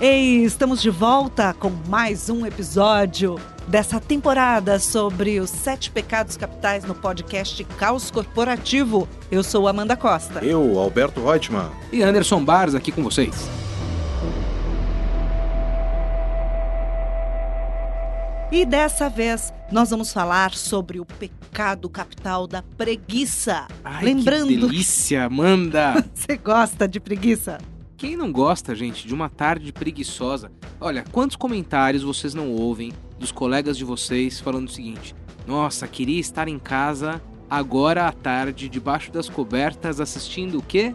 Ei, estamos de volta com mais um episódio dessa temporada sobre os sete pecados capitais no podcast Caos Corporativo. Eu sou Amanda Costa. Eu, Alberto Reutemann. E Anderson Barros aqui com vocês. E dessa vez nós vamos falar sobre o pecado capital da preguiça. Ai, Lembrando que delícia, Amanda! Você gosta de preguiça? Quem não gosta, gente, de uma tarde preguiçosa? Olha, quantos comentários vocês não ouvem dos colegas de vocês falando o seguinte: Nossa, queria estar em casa agora à tarde, debaixo das cobertas, assistindo o quê?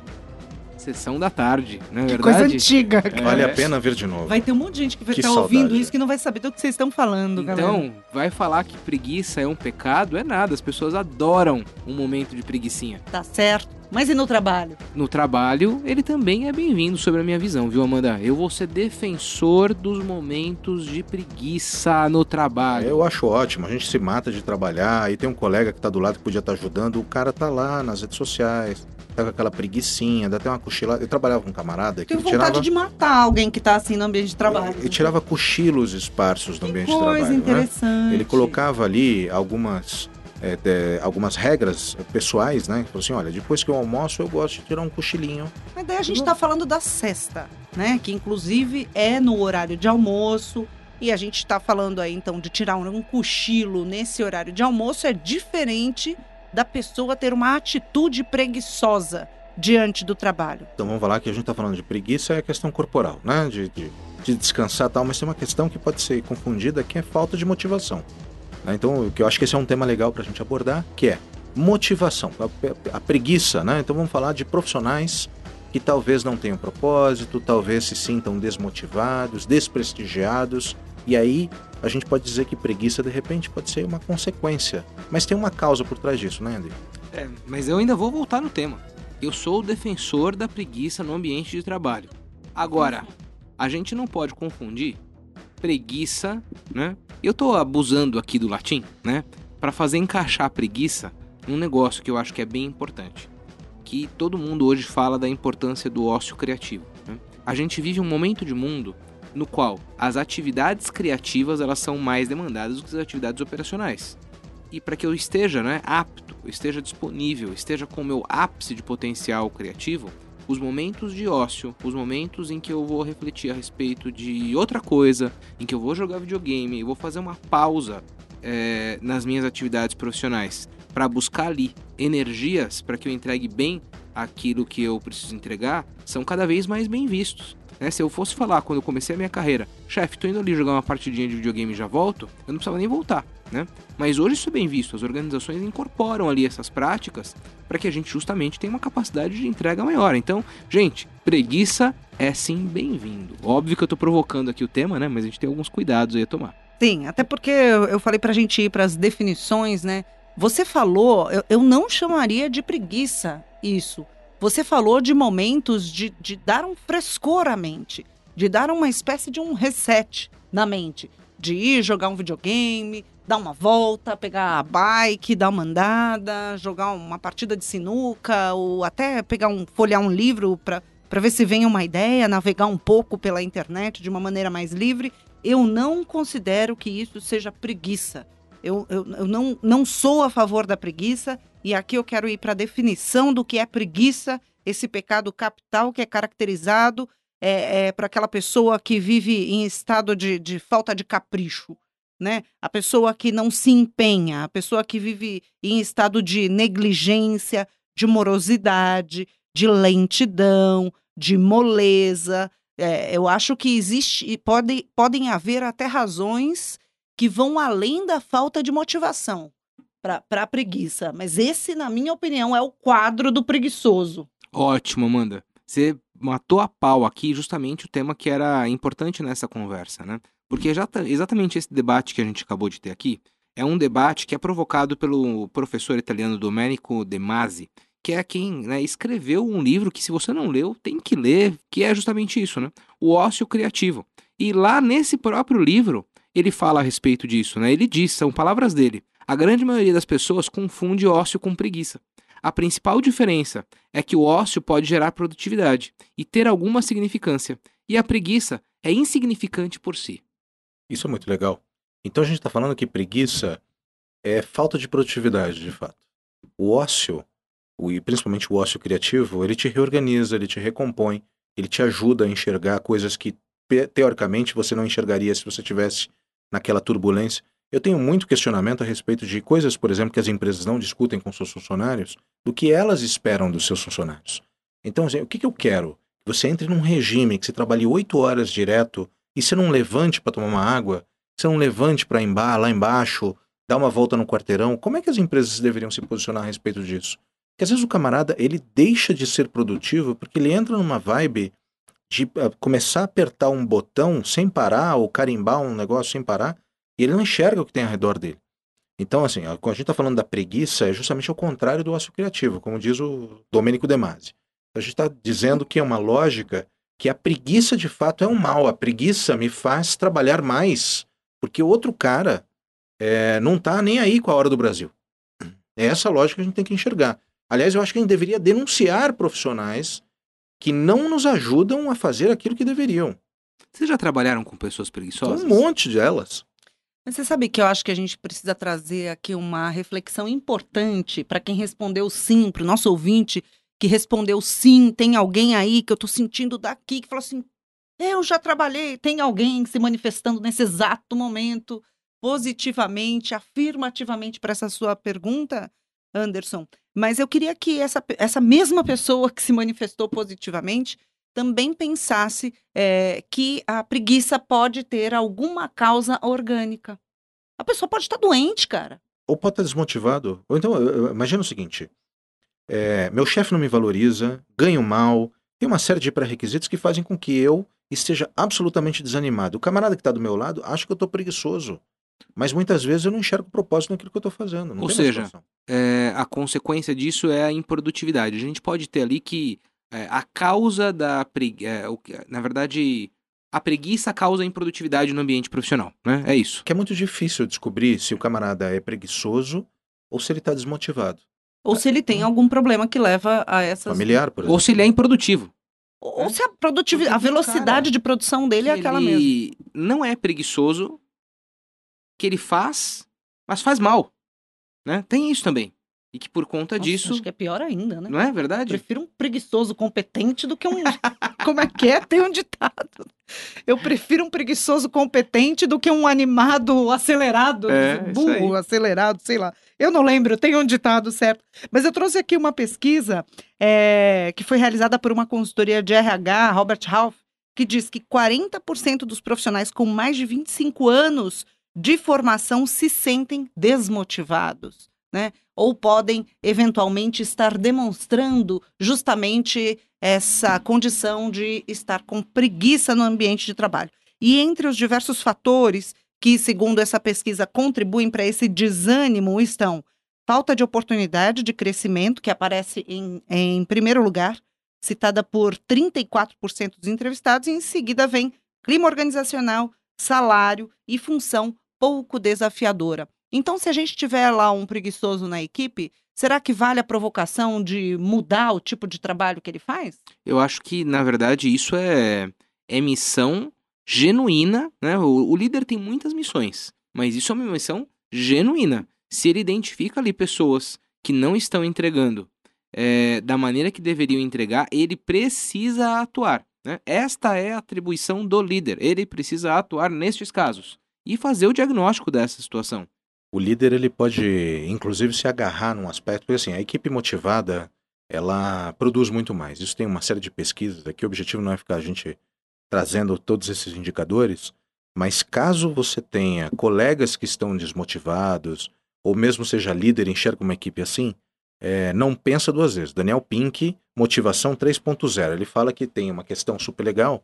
Sessão da tarde, não é Que verdade? coisa antiga. cara. Vale É. a pena ver de novo. Vai ter um monte de gente que vai estar ouvindo saudade. isso que não vai saber do que vocês estão falando, galera. Então, vai falar que preguiça é um pecado? É nada, as pessoas adoram um momento de preguicinha. Tá certo. Mas e no trabalho? No trabalho, ele também é bem-vindo sobre a minha visão, viu, Amanda? Eu vou ser defensor dos momentos de preguiça no trabalho. Eu acho ótimo, a gente se mata de trabalhar, e tem um colega que tá do lado que podia estar ajudando, o cara tá lá nas redes sociais, tá com aquela preguicinha, dá até uma cochilada. Eu trabalhava com um camarada que Tenho ele vontade tirava, de matar alguém que tá assim no ambiente de trabalho. ele tirava cochilos esparsos no Que ambiente de trabalho. Né? interessante. Ele colocava ali algumas, é, é, algumas regras pessoais, né? Falou assim, olha, depois que eu almoço eu gosto de tirar um cochilinho. Mas daí a gente tá falando da sexta, né? Que inclusive é no horário de almoço. E a gente tá falando aí, então, de tirar um cochilo nesse horário de almoço é diferente da pessoa ter uma atitude preguiçosa diante do trabalho. Então vamos falar que a gente tá falando de preguiça é a questão corporal, né? De, de, de descansar tal, mas tem uma questão que pode ser confundida que é falta de motivação. né? Então, que eu acho que esse é um tema legal pra gente abordar, que é motivação, a, a preguiça, né? Então vamos falar de profissionais que talvez não tenham propósito, talvez se sintam desmotivados, desprestigiados, e aí a gente pode dizer que preguiça de repente pode ser uma consequência, mas tem uma causa por trás disso, né, Andy? É, mas eu ainda vou voltar no tema. Eu sou o defensor da preguiça no ambiente de trabalho. Agora, a gente não pode confundir preguiça, né? Eu tô abusando aqui do latim, né? Para fazer encaixar a preguiça num negócio que eu acho que é bem importante. Que todo mundo hoje fala da importância do ócio criativo. né? A gente vive um momento de mundo no qual as atividades criativas elas são mais demandadas do que as atividades operacionais e para que eu esteja né, apto, esteja disponível, esteja com o meu ápice de potencial criativo, os momentos de ócio, os momentos em que eu vou refletir a respeito de outra coisa, em que eu vou jogar videogame, eu vou fazer uma pausa é, nas minhas atividades profissionais para buscar ali energias para que eu entregue bem aquilo que eu preciso entregar, são cada vez mais bem vistos. Né? Se eu fosse falar quando eu comecei a minha carreira, chefe, tô indo ali jogar uma partidinha de videogame e já volto, eu não precisava nem voltar, né? Mas hoje isso é bem visto, as organizações incorporam ali essas práticas para que a gente justamente tenha uma capacidade de entrega maior. Então, gente, preguiça é sim bem-vindo. Óbvio que eu tô provocando aqui o tema, né? Mas a gente tem alguns cuidados aí a tomar. Sim, até porque eu falei pra gente ir pras definições, né? Você falou, eu, eu não chamaria de preguiça isso. Você falou de momentos de, de dar um frescor à mente, de dar uma espécie de um reset na mente, de ir jogar um videogame, dar uma volta, pegar a bike, dar uma andada, jogar uma partida de sinuca, ou até pegar um, folhear um livro para para ver se vem uma ideia, navegar um pouco pela internet de uma maneira mais livre. Eu não considero que isso seja preguiça. Eu, eu, eu não, não sou a favor da preguiça, e aqui eu quero ir para a definição do que é preguiça, esse pecado capital que é caracterizado é, é, para aquela pessoa que vive em estado de, de falta de capricho. Né? A pessoa que não se empenha, a pessoa que vive em estado de negligência, de morosidade, de lentidão, de moleza. É, eu acho que existe e pode, podem haver até razões que vão além da falta de motivação para a preguiça. Mas esse, na minha opinião, é o quadro do preguiçoso. Ótimo, Amanda. Você matou a pau aqui justamente o tema que era importante nessa conversa, né? Porque exatamente esse debate que a gente acabou de ter aqui é um debate que é provocado pelo professor italiano Domenico De Masi, que é quem né, escreveu um livro que, se você não leu, tem que ler, que é justamente isso, né? O ócio criativo. E lá nesse próprio livro, ele fala a respeito disso, né? Ele diz, são palavras dele, a grande maioria das pessoas confunde ócio com preguiça. A principal diferença é que o ócio pode gerar produtividade e ter alguma significância. E a preguiça é insignificante por si. Isso é muito legal. Então a gente está falando que preguiça é falta de produtividade, de fato. O ócio, e principalmente o ócio criativo, ele te reorganiza, ele te recompõe, ele te ajuda a enxergar coisas que teoricamente você não enxergaria se você tivesse naquela turbulência. Eu tenho muito questionamento a respeito de coisas, por exemplo, que as empresas não discutem com seus funcionários, do que elas esperam dos seus funcionários. Então, assim, o que, que eu quero? Que você entre num regime, que você trabalhe oito horas direto e você não levante para tomar uma água, você não levante para embar lá embaixo, dar uma volta no quarteirão. Como é que as empresas deveriam se posicionar a respeito disso? Porque às vezes o camarada ele deixa de ser produtivo porque ele entra numa vibe de uh, começar a apertar um botão sem parar ou carimbar um negócio sem parar e ele não enxerga o que tem ao redor dele. Então, assim, quando a gente está falando da preguiça, é justamente o contrário do ócio criativo, como diz o Domênico De Masi. A gente está dizendo que é uma lógica que a preguiça de fato é um mal. A preguiça me faz trabalhar mais, porque o outro cara é, não está nem aí com a hora do Brasil. É essa lógica que a gente tem que enxergar. Aliás, eu acho que a gente deveria denunciar profissionais que não nos ajudam a fazer aquilo que deveriam. Vocês já trabalharam com pessoas preguiçosas? Um monte delas. Mas você sabe que eu acho que a gente precisa trazer aqui uma reflexão importante para quem respondeu sim, para o nosso ouvinte que respondeu sim, tem alguém aí que eu estou sentindo daqui, que falou assim: eu já trabalhei, tem alguém se manifestando nesse exato momento, positivamente, afirmativamente para essa sua pergunta, Anderson. Mas eu queria que essa, essa mesma pessoa que se manifestou positivamente também pensasse é, que a preguiça pode ter alguma causa orgânica. A pessoa pode estar doente, cara. Ou pode estar desmotivado. Ou então, imagina o seguinte: é, meu chefe não me valoriza, ganho mal, tem uma série de pré-requisitos que fazem com que eu esteja absolutamente desanimado. O camarada que está do meu lado acha que eu estou preguiçoso. Mas muitas vezes eu não enxergo propósito naquilo que eu estou fazendo. Ou seja, é, a consequência disso é a improdutividade. A gente pode ter ali que é, a causa da preguiça. É, na verdade, a preguiça causa a improdutividade no ambiente profissional, né? É isso. Que é muito difícil descobrir se o camarada é preguiçoso ou se ele está desmotivado. Ou se ele tem algum problema que leva a essas. Familiar, por exemplo. Ou se ele é improdutivo. Ou se a produtividade, a velocidade de produção dele é aquela mesmo. Ele não é preguiçoso, que ele faz, mas faz mal. Né? Tem isso também. E que por conta Nossa, disso. Acho que é pior ainda, né? Não é verdade? Prefiro um preguiçoso competente do que um. Como é que é? Tem um ditado. Eu prefiro um preguiçoso competente do que um animado acelerado, é, burro, acelerado, sei lá. Eu não lembro, tem um ditado certo. Mas eu trouxe aqui uma pesquisa é, que foi realizada por uma consultoria de RH, Robert Half, que diz que 40% dos profissionais com mais de 25 anos de formação se sentem desmotivados né? Ou podem eventualmente estar demonstrando justamente essa condição de estar com preguiça no ambiente de trabalho. E entre os diversos fatores que, segundo essa pesquisa, contribuem para esse desânimo estão falta de oportunidade de crescimento, que aparece em, em primeiro lugar, citada por 34% dos entrevistados, e em seguida vem clima organizacional, salário e função pouco desafiadora. Então, se a gente tiver lá um preguiçoso na equipe, será que vale a provocação de mudar o tipo de trabalho que ele faz? Eu acho que, na verdade, isso é, é missão genuína. Né? O, o líder tem muitas missões, mas isso é uma missão genuína. Se ele identifica ali pessoas que não estão entregando é, da maneira que deveriam entregar, ele precisa atuar. Né? Esta é a atribuição do líder. Ele precisa atuar nestes casos e fazer o diagnóstico dessa situação o líder ele pode, inclusive, se agarrar num aspecto, porque assim, a equipe motivada, ela produz muito mais. Isso tem uma série de pesquisas aqui, o objetivo não é ficar a gente trazendo todos esses indicadores, mas caso você tenha colegas que estão desmotivados, ou mesmo seja líder enxerga uma equipe assim, é, não pensa duas vezes. Daniel Pink, Motivação 3.0, ele fala que tem uma questão super legal.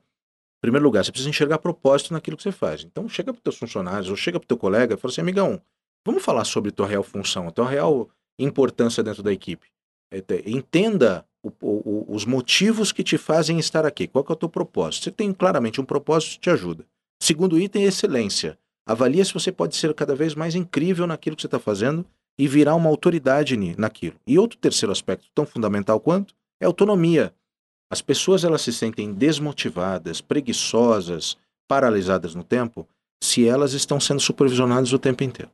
Em primeiro lugar, você precisa enxergar propósito naquilo que você faz. Então, chega para os teus funcionários ou chega para o teu colega e fala assim, amigão, Vamos falar sobre tua real função, tua real importância dentro da equipe. É, entenda o, o, os motivos que te fazem estar aqui. Qual é o teu propósito? Você tem claramente um propósito, te ajuda. Segundo item, excelência. Avalia se você pode ser cada vez mais incrível naquilo que você está fazendo e virar uma autoridade naquilo. E outro terceiro aspecto, tão fundamental quanto, é autonomia. As pessoas elas se sentem desmotivadas, preguiçosas, paralisadas no tempo, se elas estão sendo supervisionadas o tempo inteiro.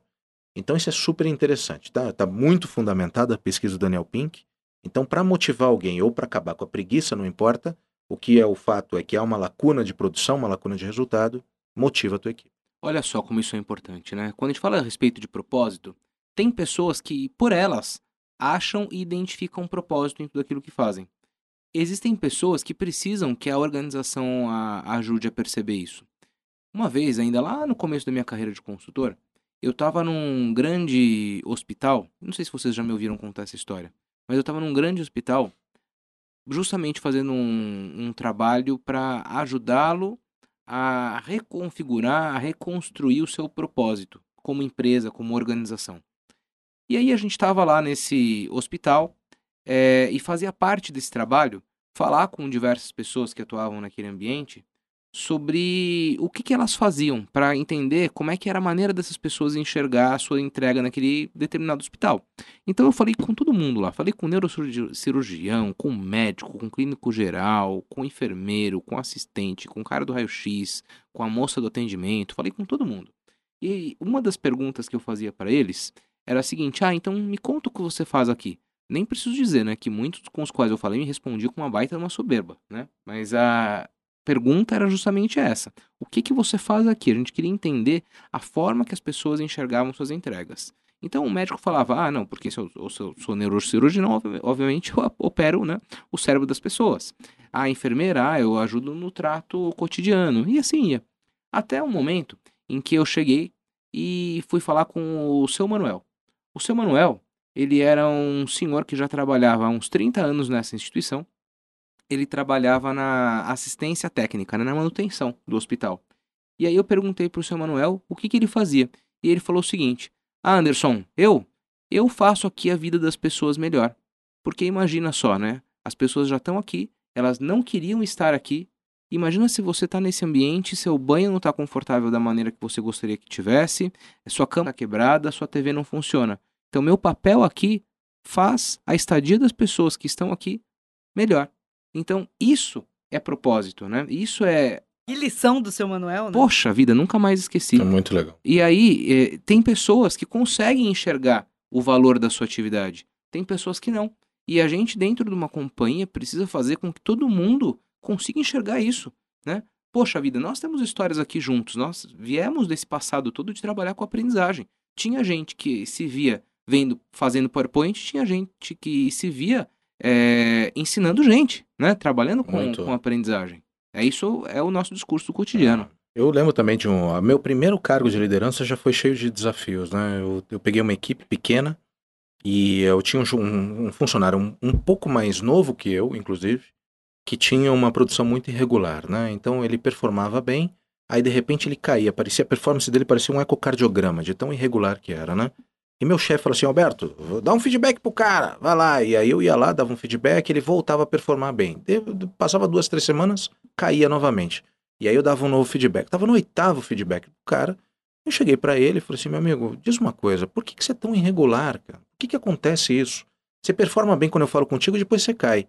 Então isso é super interessante, tá? Tá muito fundamentada a pesquisa do Daniel Pink. Então, para motivar alguém ou para acabar com a preguiça, não importa, o que é o fato é que há uma lacuna de produção, uma lacuna de resultado, motiva a tua equipe. Olha só como isso é importante, né? Quando a gente fala a respeito de propósito, tem pessoas que, por elas, acham e identificam um propósito em tudo aquilo que fazem. Existem pessoas que precisam que a organização a ajude a perceber isso. Uma vez, ainda lá no começo da minha carreira de consultor, eu estava num grande hospital. Não sei se vocês já me ouviram contar essa história, mas eu estava num grande hospital, justamente fazendo um, um trabalho para ajudá-lo a reconfigurar, a reconstruir o seu propósito como empresa, como organização. E aí a gente estava lá nesse hospital é, e fazia parte desse trabalho falar com diversas pessoas que atuavam naquele ambiente sobre o que, que elas faziam para entender como é que era a maneira dessas pessoas enxergar a sua entrega naquele determinado hospital. Então eu falei com todo mundo lá, falei com neurocirurgião, com médico, com clínico geral, com enfermeiro, com assistente, com o cara do raio-x, com a moça do atendimento, falei com todo mundo. E uma das perguntas que eu fazia para eles era a seguinte: ah, então me conta o que você faz aqui. Nem preciso dizer, né, que muitos com os quais eu falei me respondiam com uma baita uma soberba, né? Mas a pergunta era justamente essa: o que que você faz aqui? A gente queria entender a forma que as pessoas enxergavam suas entregas. Então o médico falava: ah, não, porque se eu, se eu sou neurocirurgião, obviamente eu opero né, o cérebro das pessoas. A enfermeira, ah, eu ajudo no trato cotidiano. E assim ia. Até o momento em que eu cheguei e fui falar com o seu Manuel. O seu Manuel, ele era um senhor que já trabalhava há uns 30 anos nessa instituição ele trabalhava na assistência técnica, né, na manutenção do hospital. E aí eu perguntei para o seu Manuel o que, que ele fazia. E ele falou o seguinte: Ah, Anderson, eu? Eu faço aqui a vida das pessoas melhor. Porque imagina só, né? As pessoas já estão aqui, elas não queriam estar aqui. Imagina se você está nesse ambiente, seu banho não está confortável da maneira que você gostaria que tivesse, sua cama está quebrada, sua TV não funciona. Então, meu papel aqui faz a estadia das pessoas que estão aqui melhor. Então, isso é propósito, né? Isso é. Que lição do seu Manuel, né? Poxa vida, nunca mais esqueci. É muito legal. E aí, é, tem pessoas que conseguem enxergar o valor da sua atividade. Tem pessoas que não. E a gente, dentro de uma companhia, precisa fazer com que todo mundo consiga enxergar isso, né? Poxa vida, nós temos histórias aqui juntos. Nós viemos desse passado todo de trabalhar com aprendizagem. Tinha gente que se via vendo, fazendo PowerPoint, tinha gente que se via é, ensinando gente, né? Trabalhando com, com aprendizagem. É isso, é o nosso discurso cotidiano. Ah, eu lembro também de um. Meu primeiro cargo de liderança já foi cheio de desafios, né? Eu, eu peguei uma equipe pequena e eu tinha um, um, um funcionário um, um, pouco mais novo que eu, inclusive, que tinha uma produção muito irregular, né? Então ele performava bem, aí de repente ele caía, parecia a performance dele parecia um ecocardiograma de tão irregular que era, né? E meu chefe falou assim: Alberto, dá um feedback pro cara, vai lá. E aí eu ia lá, dava um feedback, ele voltava a performar bem. passava duas, três semanas, caía novamente. E aí eu dava um novo feedback. Tava no oitavo feedback do cara. Eu cheguei para ele e falei assim: meu amigo, diz uma coisa, por que, que você é tão irregular, cara? Por que, que acontece isso? Você performa bem quando eu falo contigo, depois você cai.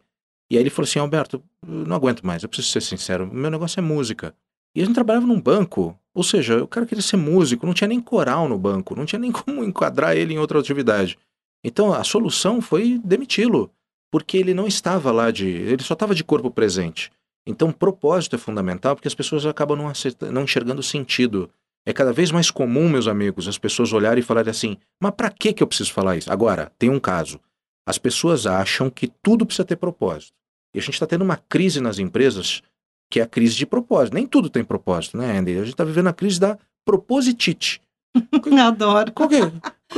E aí ele falou assim: Alberto, não aguento mais, eu preciso ser sincero, meu negócio é música. E a gente trabalhava num banco. Ou seja, o cara queria ser músico, não tinha nem coral no banco, não tinha nem como enquadrar ele em outra atividade. Então a solução foi demiti-lo, porque ele não estava lá de. ele só estava de corpo presente. Então, propósito é fundamental porque as pessoas acabam não, acertando, não enxergando sentido. É cada vez mais comum, meus amigos, as pessoas olharem e falarem assim: mas para que eu preciso falar isso? Agora, tem um caso. As pessoas acham que tudo precisa ter propósito. E a gente está tendo uma crise nas empresas que é a crise de propósito. Nem tudo tem propósito, né, Andy? A gente está vivendo a crise da propositite. Adoro. Que é?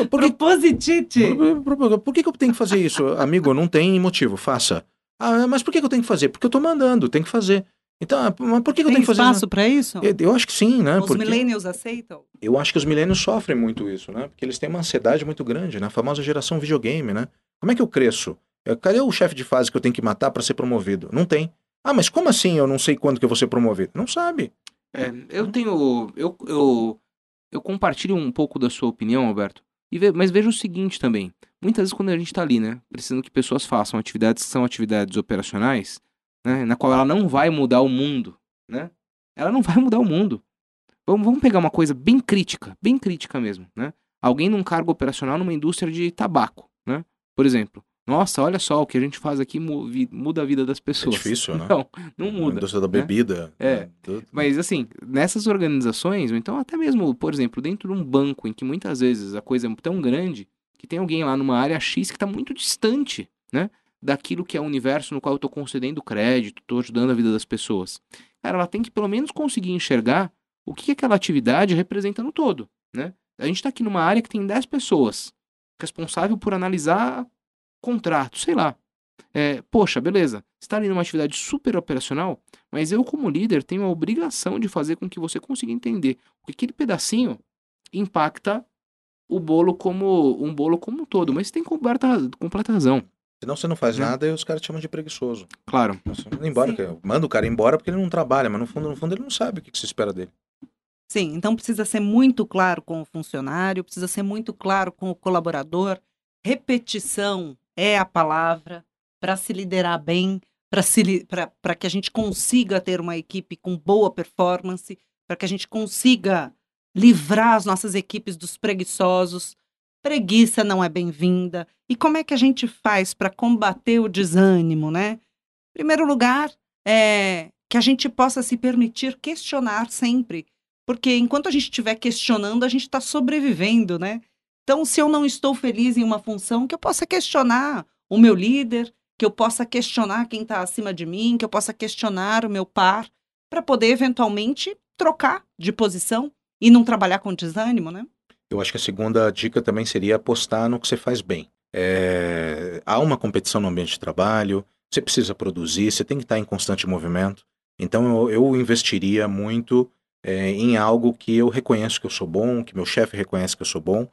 Por que, propositite. Por, por, que, que eu tenho que fazer isso? Amigo, não tem motivo, faça. Ah, mas por que, que eu tenho que fazer? Porque eu estou mandando, tem que fazer. Então, ah, mas por que, que eu tenho que fazer? Tem espaço para isso? Eu, eu, acho que sim, né? Os Porque millennials aceitam? Eu acho que os millennials sofrem muito isso, né? Porque eles têm uma ansiedade muito grande, né? A famosa geração videogame, né? Como é que eu cresço? Cadê o chefe de fase que eu tenho que matar para ser promovido? Não tem. Ah, mas como assim eu não sei quando que eu vou ser promovido? Não sabe. É, eu tenho. Eu, eu, eu compartilho um pouco da sua opinião, Alberto. Ve, mas veja o seguinte também. Muitas vezes quando a gente está ali, né? Precisando que pessoas façam atividades que são atividades operacionais, né, na qual ela não vai mudar o mundo, né? Ela não vai mudar o mundo. Vamos, vamos pegar uma coisa bem crítica, bem crítica mesmo, né? Alguém num cargo operacional numa indústria de tabaco, né? Por exemplo. Nossa, olha só, o que a gente faz aqui muda a vida das pessoas. É difícil, né? Não, não muda. A indústria da bebida. Né? É. Né? Mas assim, nessas organizações, ou então até mesmo, por exemplo, dentro de um banco em que muitas vezes a coisa é tão grande que tem alguém lá numa área X que está muito distante, né? Daquilo que é o universo no qual eu estou concedendo crédito, estou ajudando a vida das pessoas. Cara, ela tem que pelo menos conseguir enxergar o que aquela atividade representa no todo, né? A gente está aqui numa área que tem 10 pessoas, responsável por analisar contrato, sei lá. É, poxa, beleza, você está ali numa atividade super operacional, mas eu, como líder, tenho a obrigação de fazer com que você consiga entender que aquele pedacinho impacta o bolo como um bolo como um todo. Mas tem completa, completa razão. Senão você não faz né? nada e os caras te chamam de preguiçoso. Claro. embora, manda o cara embora porque ele não trabalha, mas no fundo, no fundo ele não sabe o que se espera dele. Sim, então precisa ser muito claro com o funcionário, precisa ser muito claro com o colaborador. Repetição é a palavra para se liderar bem, para que a gente consiga ter uma equipe com boa performance, para que a gente consiga livrar as nossas equipes dos preguiçosos. Preguiça não é bem-vinda. E como é que a gente faz para combater o desânimo, né? Em primeiro lugar, é que a gente possa se permitir questionar sempre porque enquanto a gente estiver questionando, a gente está sobrevivendo, né? Então, se eu não estou feliz em uma função, que eu possa questionar o meu líder, que eu possa questionar quem está acima de mim, que eu possa questionar o meu par, para poder eventualmente trocar de posição e não trabalhar com desânimo, né? Eu acho que a segunda dica também seria apostar no que você faz bem. É... Há uma competição no ambiente de trabalho, você precisa produzir, você tem que estar em constante movimento. Então eu, eu investiria muito é, em algo que eu reconheço que eu sou bom, que meu chefe reconhece que eu sou bom,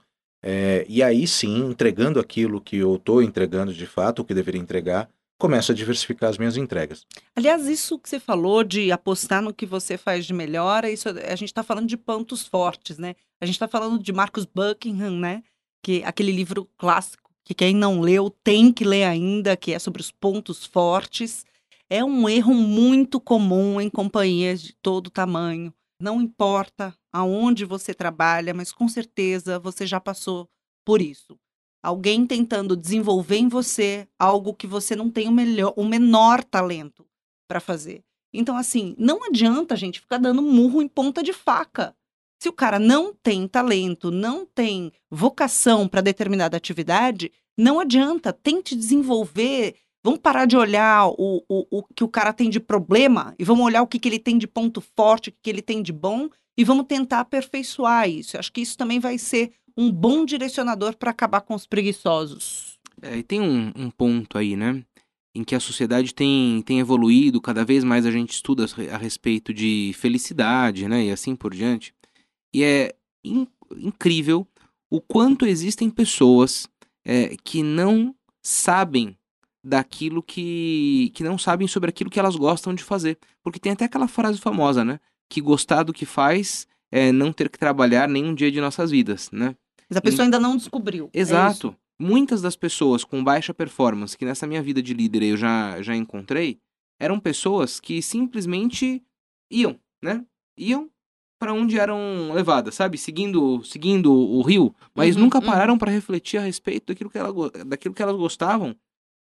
é, e aí sim, entregando aquilo que eu estou entregando de fato, o que deveria entregar, começo a diversificar as minhas entregas. Aliás, isso que você falou de apostar no que você faz de melhor, isso a gente está falando de pontos fortes, né? A gente está falando de Marcus Buckingham, né? Que aquele livro clássico que quem não leu tem que ler ainda, que é sobre os pontos fortes. É um erro muito comum em companhias de todo tamanho. Não importa aonde você trabalha, mas com certeza você já passou por isso. Alguém tentando desenvolver em você algo que você não tem o, melhor, o menor talento para fazer. Então, assim, não adianta a gente ficar dando murro em ponta de faca. Se o cara não tem talento, não tem vocação para determinada atividade, não adianta. Tente desenvolver Vamos parar de olhar o, o, o que o cara tem de problema e vamos olhar o que, que ele tem de ponto forte, o que, que ele tem de bom e vamos tentar aperfeiçoar isso. Eu acho que isso também vai ser um bom direcionador para acabar com os preguiçosos. É, e tem um, um, ponto aí, né? Em que a sociedade tem, tem evoluído, cada vez mais a gente estuda a respeito de felicidade, né? E assim por diante. E é in, incrível o quanto existem pessoas é, que não sabem daquilo que, que não sabem sobre aquilo que elas gostam de fazer. Porque tem até aquela frase famosa, né? Que gostar do que faz é não ter que trabalhar nenhum dia de nossas vidas, né? Mas a pessoa e... ainda não descobriu. É Exato. É Muitas das pessoas com baixa performance que nessa minha vida de líder eu já, já encontrei eram pessoas que simplesmente iam, né? Iam para onde eram levadas, sabe? Seguindo, seguindo o rio, mas uhum, nunca uhum. pararam uhum. para refletir a respeito daquilo que, ela, daquilo que elas gostavam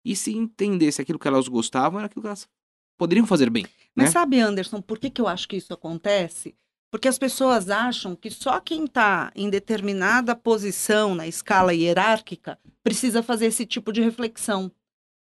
e se entendesse aquilo que elas gostavam, era aquilo que elas poderiam fazer bem. Mas né? sabe, Anderson, por que, que eu acho que isso acontece? Porque as pessoas acham que só quem está em determinada posição na escala hierárquica precisa fazer esse tipo de reflexão.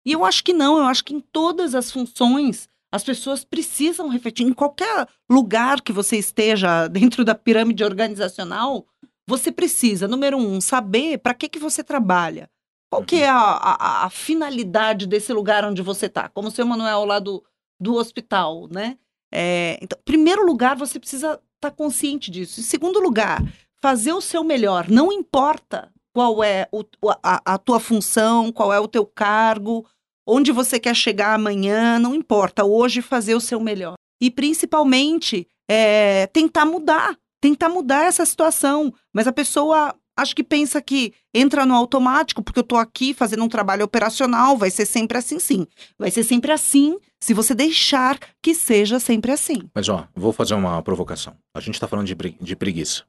E eu acho que não, eu acho que em todas as funções as pessoas precisam refletir. Em qualquer lugar que você esteja dentro da pirâmide organizacional, você precisa, número um, saber para que, que você trabalha. Qual que é a, a, a, finalidade desse lugar onde você está? Como o seu Manuel lá do, do hospital, né? É, então, primeiro lugar, você precisa estar tá consciente disso. Em segundo lugar, fazer o seu melhor. Não importa qual é o, a, a tua função, qual é o teu cargo, onde você quer chegar amanhã, não importa. Hoje, fazer o seu melhor. E, principalmente, é, tentar mudar. Tentar mudar essa situação. Mas a pessoa acho que pensa que entra no automático, porque eu tô aqui fazendo um trabalho operacional, vai ser sempre assim, sim. Vai ser sempre assim, se você deixar que seja sempre assim. Mas ó, vou fazer uma provocação. A gente está falando de, de preguiça.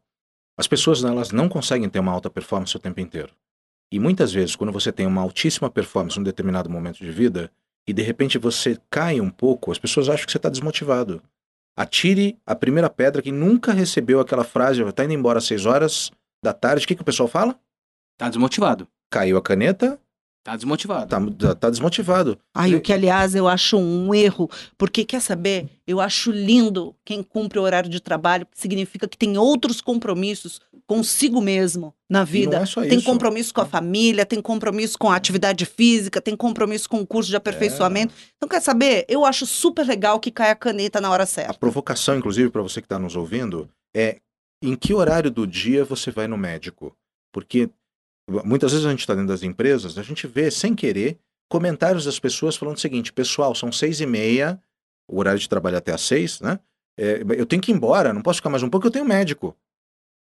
As pessoas elas não conseguem ter uma alta performance o tempo inteiro. E muitas vezes, quando você tem uma altíssima performance em um determinado momento de vida, e de repente você cai um pouco, as pessoas acham que você está desmotivado. Atire a primeira pedra que nunca recebeu aquela frase, está indo embora às 6 horas da tarde. O que, que o pessoal fala? Tá desmotivado. Caiu a caneta, Tá desmotivado. tá, tá- tá desmotivado. Ai, o que, aliás, eu acho um erro, porque quer saber? Eu acho lindo quem cumpre o horário de trabalho, que significa que tem outros compromissos consigo mesmo na E vida. não é só Tem isso. compromisso com a família, tem compromisso com a atividade física, tem compromisso com o curso de aperfeiçoamento. Então, quer saber? Eu acho super legal que caia a caneta na hora A certa. provocação, inclusive, para você que está nos ouvindo, é em que horário do dia você vai no médico? Porque muitas vezes a gente está dentro das empresas, a gente vê, sem querer, comentários das pessoas falando o seguinte: pessoal, são seis e meia, o horário de trabalho é até às seis, né? É, eu tenho que ir embora, não posso ficar mais um pouco, eu tenho médico.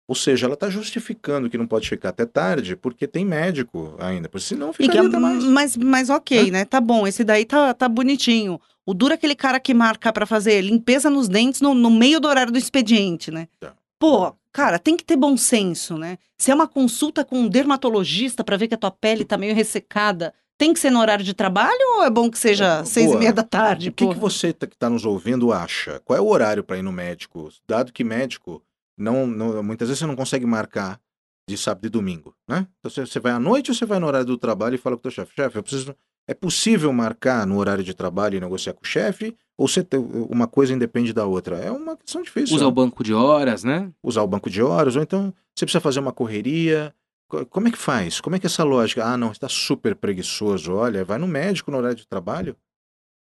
Ou seja, ela está justificando que não pode ficar até tarde porque tem médico ainda, porque senão ficaria é- até mais. mas, mas ok, né? Tá bom, esse daí tá, tá bonitinho. O duro é aquele cara que marca pra fazer limpeza nos dentes no, no meio do horário do expediente, né? Tá. Pô, cara, tem que ter bom senso, né? Se é uma consulta com um dermatologista pra ver que a tua pele tá meio ressecada, tem que ser no horário de trabalho ou é bom que seja É, seis e meia da tarde? O que, que você tá- que está nos ouvindo acha? Qual é o horário para ir no médico? Dado que médico, não, não- muitas vezes você não consegue marcar de sábado e domingo, né? Então você, você vai à noite ou você vai no horário do trabalho e fala com o teu chefe, chefe, eu preciso... É possível marcar no horário de trabalho e negociar com o chefe? Ou você tem- uma coisa independe da outra? É uma questão difícil. Usa né? o banco de horas, né? Usar o banco de horas, ou então você precisa fazer uma correria. Co- Como é que faz? Como é que é essa lógica? Ah, não, está super preguiçoso. Olha, vai no médico no horário de trabalho.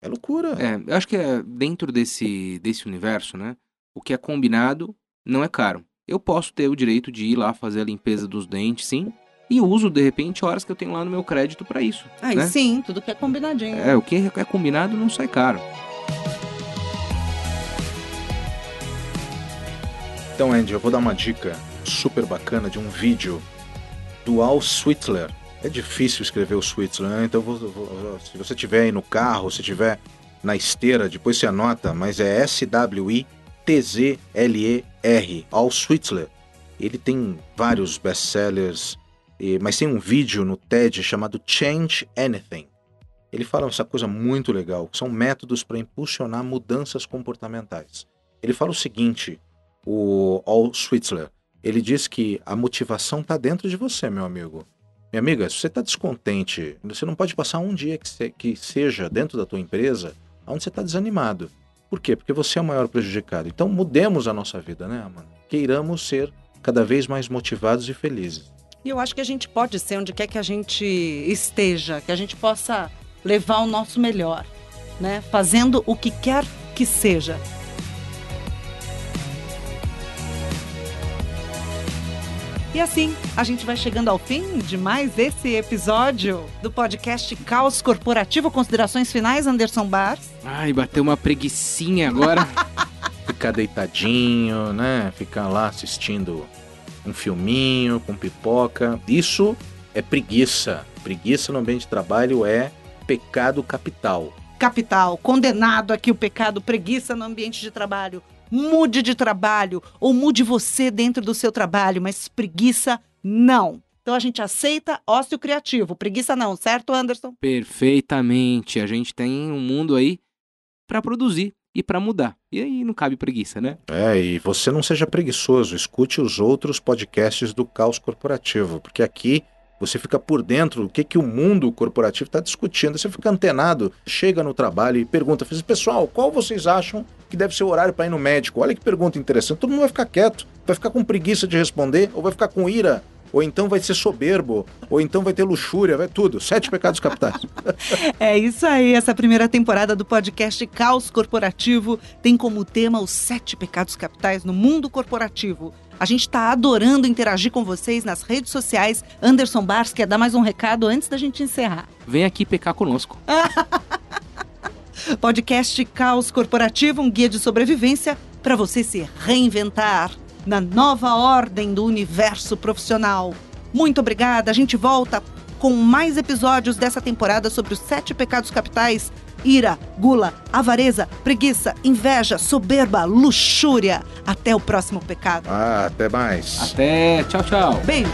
É loucura. É, eu acho que é dentro desse, desse universo, né? O que é combinado não é caro. Eu posso ter o direito de ir lá fazer a limpeza dos dentes, sim. E uso, de repente, horas que eu tenho lá no meu crédito pra isso. Aí né? sim, tudo que é combinadinho. É, o que é combinado não sai caro. Então, Andy, eu vou dar uma dica super bacana de um vídeo do Al Switzler. É difícil escrever o Switzler, né? Então, vou- vou- se você tiver aí no carro, se tiver na esteira, depois você anota, mas é S-W-I-T-Z-L-E-R, Al Switzler. Ele tem vários best-sellers, mas tem um vídeo no TED chamado Change Anything. Ele fala essa coisa muito legal, que são métodos para impulsionar mudanças comportamentais. Ele fala o seguinte, o Al Switzler. Ele diz que a motivação está dentro de você, meu amigo. Minha amiga, se você está descontente, você não pode passar um dia que, se- que seja dentro da tua empresa onde você está desanimado. Por quê? Porque você é o maior prejudicado. Então mudemos a nossa vida, né, Amanda? Queiramos ser cada vez mais motivados e felizes. E eu acho que a gente pode ser onde quer que a gente esteja, que a gente possa levar o nosso melhor, né? Fazendo o que quer que seja. E assim, a gente vai chegando ao fim de mais esse episódio do podcast Caos Corporativo. Considerações finais, Anderson Bars? Ai, bateu uma preguiçinha agora. Ficar deitadinho, né? Ficar lá assistindo um filminho com pipoca. Isso é preguiça. Preguiça no ambiente de trabalho é pecado capital. Capital, condenado aqui o pecado, preguiça no ambiente de trabalho. Mude de trabalho ou mude você dentro do seu trabalho, mas preguiça não. Então a gente aceita ócio criativo, preguiça não, certo, Anderson? Perfeitamente. A gente tem um mundo aí pra produzir e pra mudar. E aí não cabe preguiça, né? É, e você não seja preguiçoso, escute os outros podcasts do Caos Corporativo, porque aqui você fica por dentro do que, que o mundo corporativo está discutindo. Você fica antenado, chega no trabalho e pergunta, pessoal, qual vocês acham que deve ser o horário para ir no médico? Olha que pergunta interessante. Todo mundo vai ficar quieto, vai ficar com preguiça de responder, ou vai ficar com ira, ou então vai ser soberbo, ou então vai ter luxúria, vai tudo. Sete pecados capitais. É isso aí, essa primeira temporada do podcast Caos Corporativo tem como tema os sete pecados capitais no mundo corporativo. A gente está adorando interagir com vocês nas redes sociais. Anderson Bars quer dar mais um recado antes da gente encerrar. Vem aqui pecar conosco. Podcast Caos Corporativo, um guia de sobrevivência para você se reinventar. na nova ordem do universo profissional. Muito obrigada. A gente volta com mais episódios dessa temporada sobre os sete pecados capitais: ira, gula, avareza, preguiça, inveja, soberba, luxúria. Até o próximo pecado. Ah, até mais. Até. Tchau, tchau. Beijo.